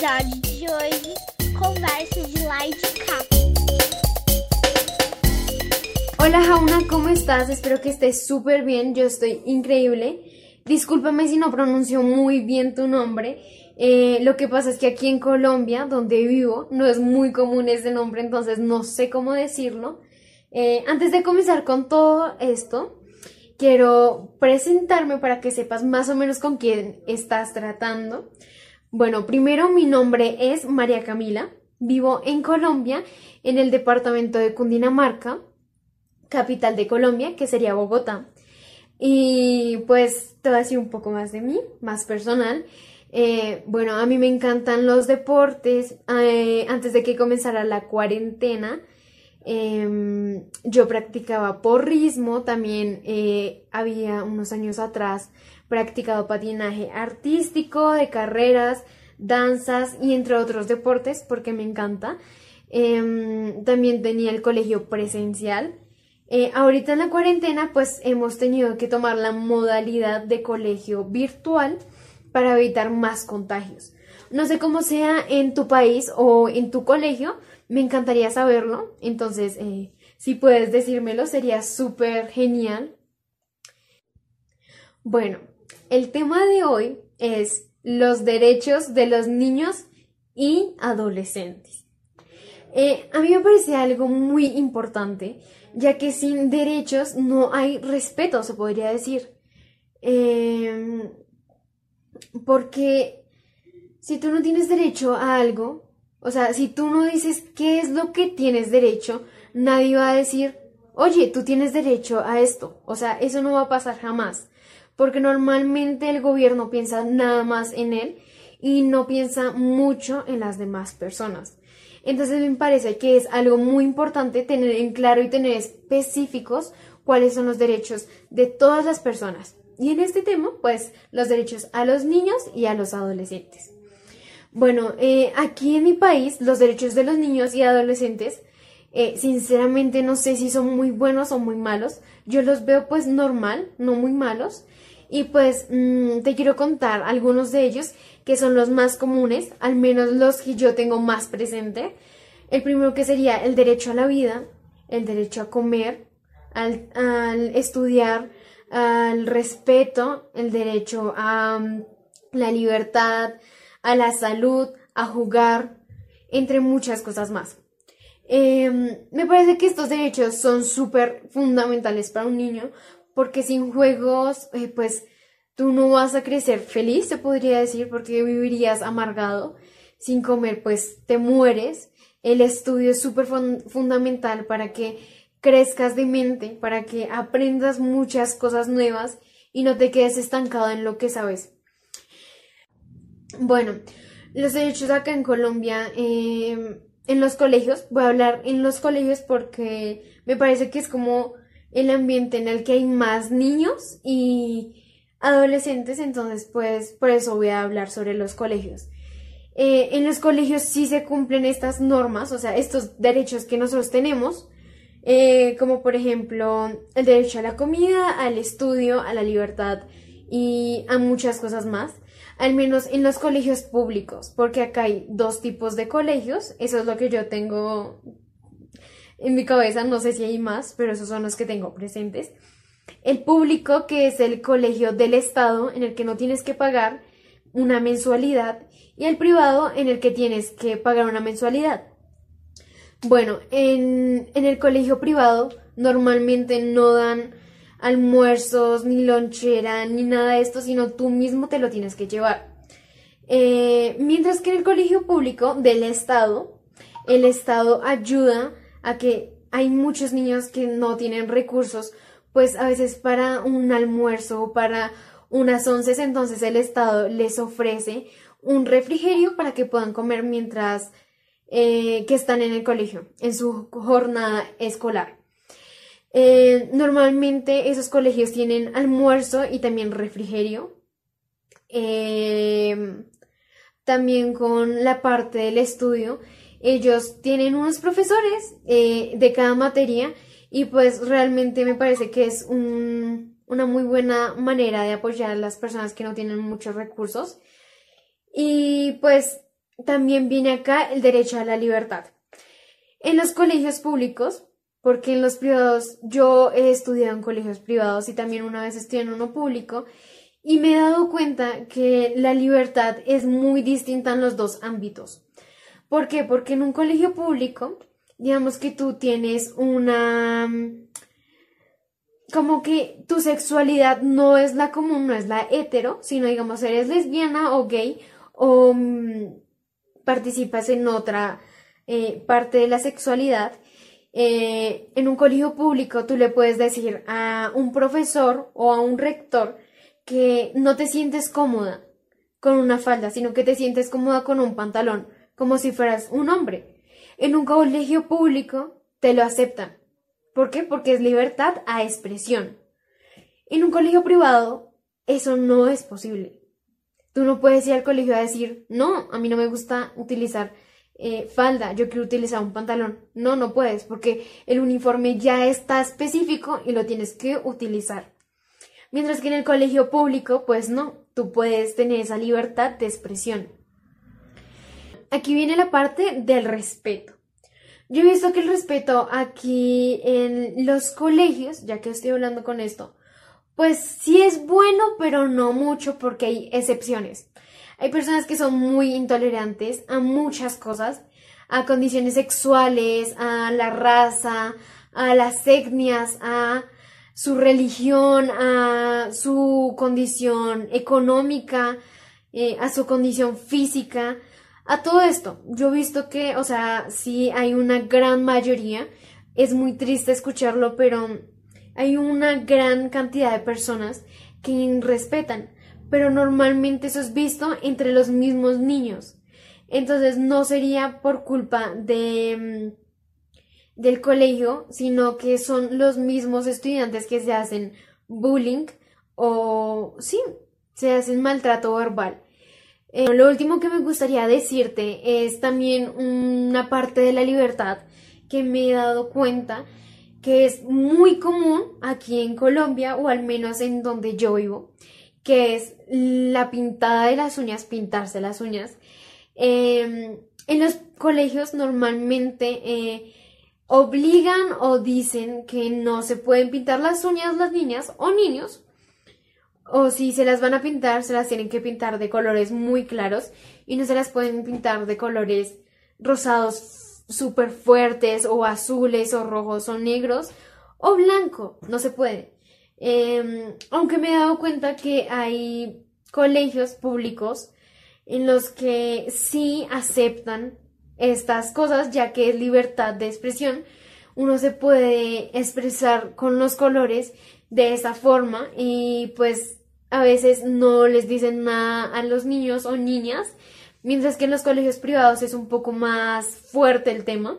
episódio de hoje, conversa de e cá. Hola Jauna, ¿cómo estás? Espero que estés súper bien, yo estoy increíble. Discúlpame si no pronuncio muy bien tu nombre. Eh, lo que pasa es que aquí en Colombia, donde vivo, no es muy común ese nombre, entonces no sé cómo decirlo. Eh, antes de comenzar con todo esto, quiero presentarme para que sepas más o menos con quién estás tratando. Bueno, primero mi nombre es María Camila, vivo en Colombia, en el departamento de Cundinamarca capital de Colombia, que sería Bogotá. Y pues te voy a decir un poco más de mí, más personal. Eh, bueno, a mí me encantan los deportes. Eh, antes de que comenzara la cuarentena, em, yo practicaba porrismo. También eh, había unos años atrás practicado patinaje artístico, de carreras, danzas y entre otros deportes porque me encanta. Em, también tenía el colegio presencial eh, ahorita en la cuarentena pues hemos tenido que tomar la modalidad de colegio virtual para evitar más contagios. No sé cómo sea en tu país o en tu colegio, me encantaría saberlo, entonces eh, si puedes decírmelo sería súper genial. Bueno, el tema de hoy es los derechos de los niños y adolescentes. Eh, a mí me parece algo muy importante ya que sin derechos no hay respeto, se podría decir. Em, porque si tú no tienes derecho a algo, o sea, si tú no dices qué es lo que tienes derecho, nadie va a decir, oye, tú tienes derecho a esto. O sea, eso no va a pasar jamás. Porque normalmente el gobierno piensa nada más en él y no piensa mucho en las demás personas. Entonces me parece que es algo muy importante tener en claro y tener específicos cuáles son los derechos de todas las personas. Y en este tema, pues los derechos a los niños y a los adolescentes. Bueno, eh, aquí en mi país, los derechos de los niños y adolescentes, eh, sinceramente no sé si son muy buenos o muy malos. Yo los veo pues normal, no muy malos. Y pues mm, te quiero contar algunos de ellos que son los más comunes, al menos los que yo tengo más presente. El primero que sería el derecho a la vida, el derecho a comer, al, estudiar, al respeto, el derecho a mm, la libertad, a la salud, a jugar, entre muchas cosas más. Em, me parece que estos derechos son súper fundamentales para un niño porque sin juegos, eh, pues tú no vas a crecer feliz, se podría decir, porque vivirías amargado. Sin comer, pues te mueres. El estudio es súper fundamental para que crezcas de mente, para que aprendas muchas cosas nuevas y no te quedes estancado en lo que sabes. Bueno, los derechos acá en Colombia, em, en los colegios, voy a hablar en los colegios porque me parece que es como el ambiente en el que hay más niños y adolescentes, entonces pues por eso voy a hablar sobre los colegios. Eh, en los colegios sí se cumplen estas normas, o sea, estos derechos que nosotros tenemos, eh, como por ejemplo el derecho a la comida, al estudio, a la libertad y a muchas cosas más, al menos en los colegios públicos, porque acá hay dos tipos de colegios, eso es lo que yo tengo en mi cabeza, no sé si hay más, pero esos son los que tengo presentes. El público, que es el colegio del Estado, en el que no tienes que pagar una mensualidad, y el privado, en el que tienes que pagar una mensualidad. Bueno, en, el colegio privado normalmente no dan almuerzos, ni lonchera, ni nada de esto, sino tú mismo te lo tienes que llevar. Eh, mientras que en el colegio público del Estado, el Estado ayuda a que hay muchos niños que no tienen recursos pues a veces para un almuerzo o para unas once, entonces el Estado les ofrece un refrigerio para que puedan comer mientras eh, que están en el colegio, en su jornada escolar. Eh, normalmente esos colegios tienen almuerzo y también refrigerio. Eh, también con la parte del estudio, ellos tienen unos profesores de cada materia y pues realmente me parece que es una muy buena manera de apoyar a las personas que no tienen muchos recursos. Y pues también viene acá el derecho a la libertad. En los colegios públicos, porque en los privados, yo he estudiado en colegios privados y también una vez estudié en uno público, y me he dado cuenta que la libertad es muy distinta en los dos ámbitos. ¿Por qué? Porque en un colegio público, digamos que tú tienes una... como que tu sexualidad no es la común, no es la hetero, sino digamos eres lesbiana o gay o mm, participas en otra eh, parte de la sexualidad. Eh, en un colegio público tú le puedes decir a un profesor o a un rector que no te sientes cómoda con una falda, sino que te sientes cómoda con un pantalón, como si fueras un hombre. En un colegio público te lo aceptan. ¿Por qué? Porque es libertad a expresión. En un colegio privado eso no es posible. Tú no puedes ir al colegio a decir, no, a mí no me gusta utilizar eh, falda, yo quiero utilizar un pantalón. No, no puedes, porque el uniforme ya está específico y lo tienes que utilizar. Mientras que en el colegio público, pues no, tú puedes tener esa libertad de expresión. Aquí viene la parte del respeto. Yo he visto que el respeto aquí en los colegios, ya que estoy hablando con esto, pues sí es bueno, pero no mucho porque hay excepciones. Hay personas que son muy intolerantes a muchas cosas, a condiciones sexuales, a la raza, a las etnias, a su religión, a su condición económica, eh, a su condición física, a todo esto. Yo he visto que, o sea, sí hay una gran mayoría, es muy triste escucharlo, pero hay una gran cantidad de personas que respetan, pero normalmente eso es visto entre los mismos niños. Entonces no sería por culpa de mm, del colegio, sino que son los mismos estudiantes que se hacen bullying o sí, se hacen maltrato verbal. Eh, lo último que me gustaría decirte es también una parte de la libertad que me he dado cuenta que es muy común aquí en Colombia o al menos en donde yo vivo, que es la pintada de las uñas, pintarse las uñas. Em, en los colegios normalmente eh, obligan o dicen que no se pueden pintar las uñas las niñas o niños. O si se las van a pintar, se las tienen que pintar de colores muy claros y no se las pueden pintar de colores rosados súper fuertes o azules o rojos o negros o blanco. No se puede. Em, aunque me he dado cuenta que hay colegios públicos en los que sí aceptan estas cosas, ya que es libertad de expresión, uno se puede expresar con los colores de esa forma y pues a veces no les dicen nada a los niños o niñas, mientras que en los colegios privados es un poco más fuerte el tema.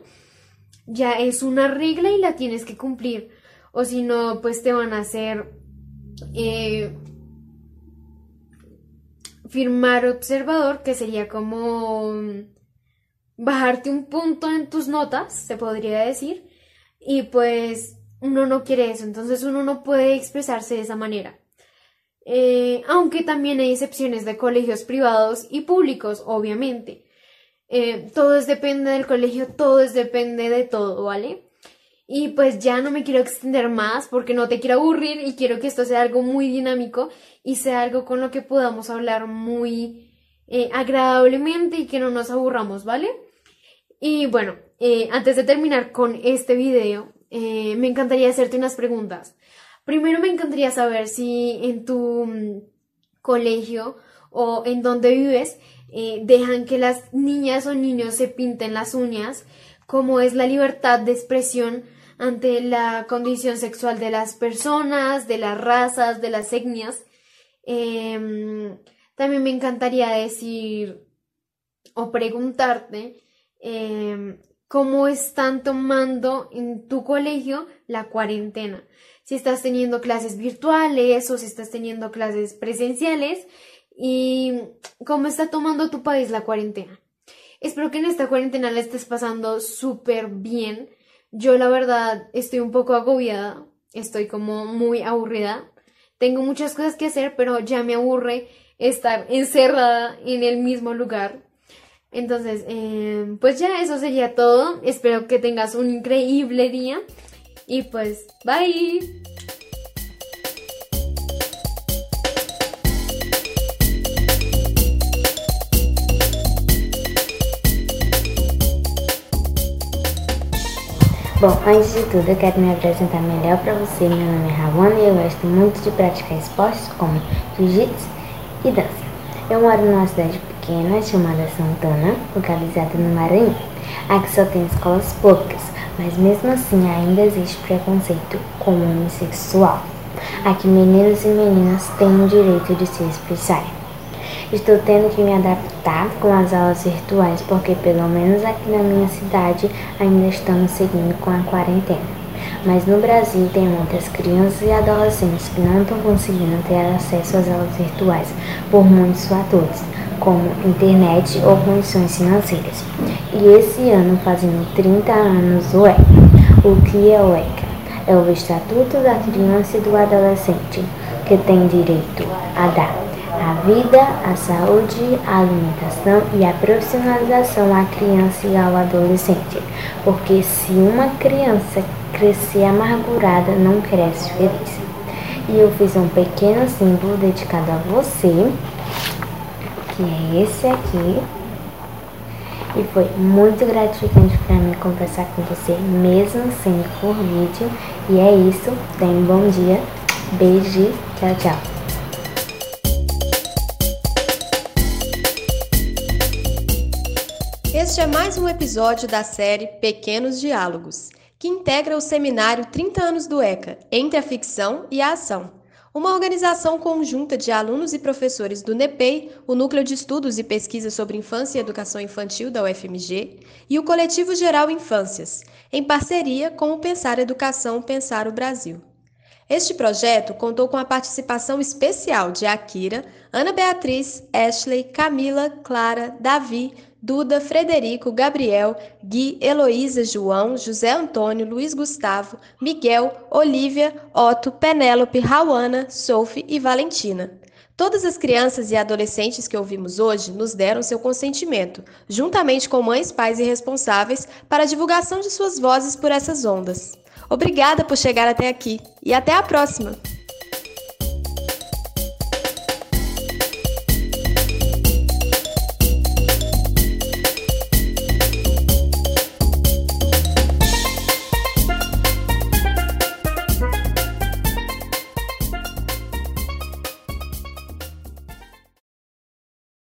Ya es una regla y la tienes que cumplir, o si no, pues te van a hacer eh, firmar observador, que sería como bajarte un punto en tus notas, se podría decir, y pues uno no quiere eso, entonces uno no puede expresarse de esa manera. Eh, aunque también hay excepciones de colegios privados y públicos, obviamente. Eh, todo depende del colegio, todo depende de todo, ¿vale? Y pues ya no me quiero extender más porque no te quiero aburrir y quiero que esto sea algo muy dinámico y sea algo con lo que podamos hablar muy eh, agradablemente y que no nos aburramos, ¿vale? Y bueno, antes de terminar con este video, me encantaría hacerte unas preguntas. Primero me encantaría saber si en tu mm, colegio o en donde vives eh, dejan que las niñas o niños se pinten las uñas, cómo es la libertad de expresión ante la condición sexual de las personas, de las razas, de las etnias. Em, también me encantaría decir o preguntarte Em, cómo están tomando en tu colegio la cuarentena. Si estás teniendo clases virtuales o si estás teniendo clases presenciales y cómo está tomando tu país la cuarentena. Espero que en esta cuarentena la estés pasando súper bien. Yo la verdad estoy un poco agobiada, estoy como muy aburrida. Tengo muchas cosas que hacer, pero ya me aburre estar encerrada en el mismo lugar Entonces, eh, pues ya eso sería todo. Espero que tengas un increíble día. Y pues, bye. Bom, antes de tudo, eu quero me apresentar melhor para você. Meu nome é Ravana e eu gosto muito de praticar esportes como jiu-jitsu e dança. Eu moro numa cidade pequena chamada Santana, localizada no Maranhão. Aqui só tem escolas públicas, mas mesmo assim ainda existe preconceito com o homossexual. Aqui meninos e meninas têm o direito de se expressarem. Estou tendo que me adaptar com as aulas virtuais porque, pelo menos aqui na minha cidade, ainda estamos seguindo com a quarentena. Mas no Brasil tem muitas crianças e adolescentes que não estão conseguindo ter acesso às aulas virtuais por muitos fatores, como internet ou condições financeiras. E esse ano, fazendo 30 anos do ECA. O que é o ECA? É o Estatuto da Criança e do Adolescente, que tem direito a dar a vida, a saúde, a alimentação e a profissionalização à criança e ao adolescente. Porque se uma criança crescer amargurada, não cresce feliz. E eu fiz um pequeno símbolo dedicado a você, que é esse aqui. E foi muito gratificante para mim conversar com você, mesmo sendo por vídeo. E é isso. Tenha um bom dia. Beijo. Tchau, tchau. Este é mais um episódio da série Pequenos Diálogos, que integra o seminário 30 anos do ECA, Entre a Ficção e a Ação, uma organização conjunta de alunos e professores do NEPEI, o Núcleo de Estudos e Pesquisa sobre Infância e Educação Infantil da UFMG, e o Coletivo Geral Infâncias, em parceria com o Pensar Educação Pensar o Brasil. Este projeto contou com a participação especial de Akira, Ana Beatriz, Ashley, Camila, Clara, Davi, Duda, Frederico, Gabriel, Gui, Heloísa, João, José Antônio, Luiz Gustavo, Miguel, Olivia, Otto, Penélope, Rauana, Sophie e Valentina. Todas as crianças e adolescentes que ouvimos hoje nos deram seu consentimento, juntamente com mães, pais e responsáveis, para a divulgação de suas vozes por essas ondas. Obrigada por chegar até aqui e até a próxima!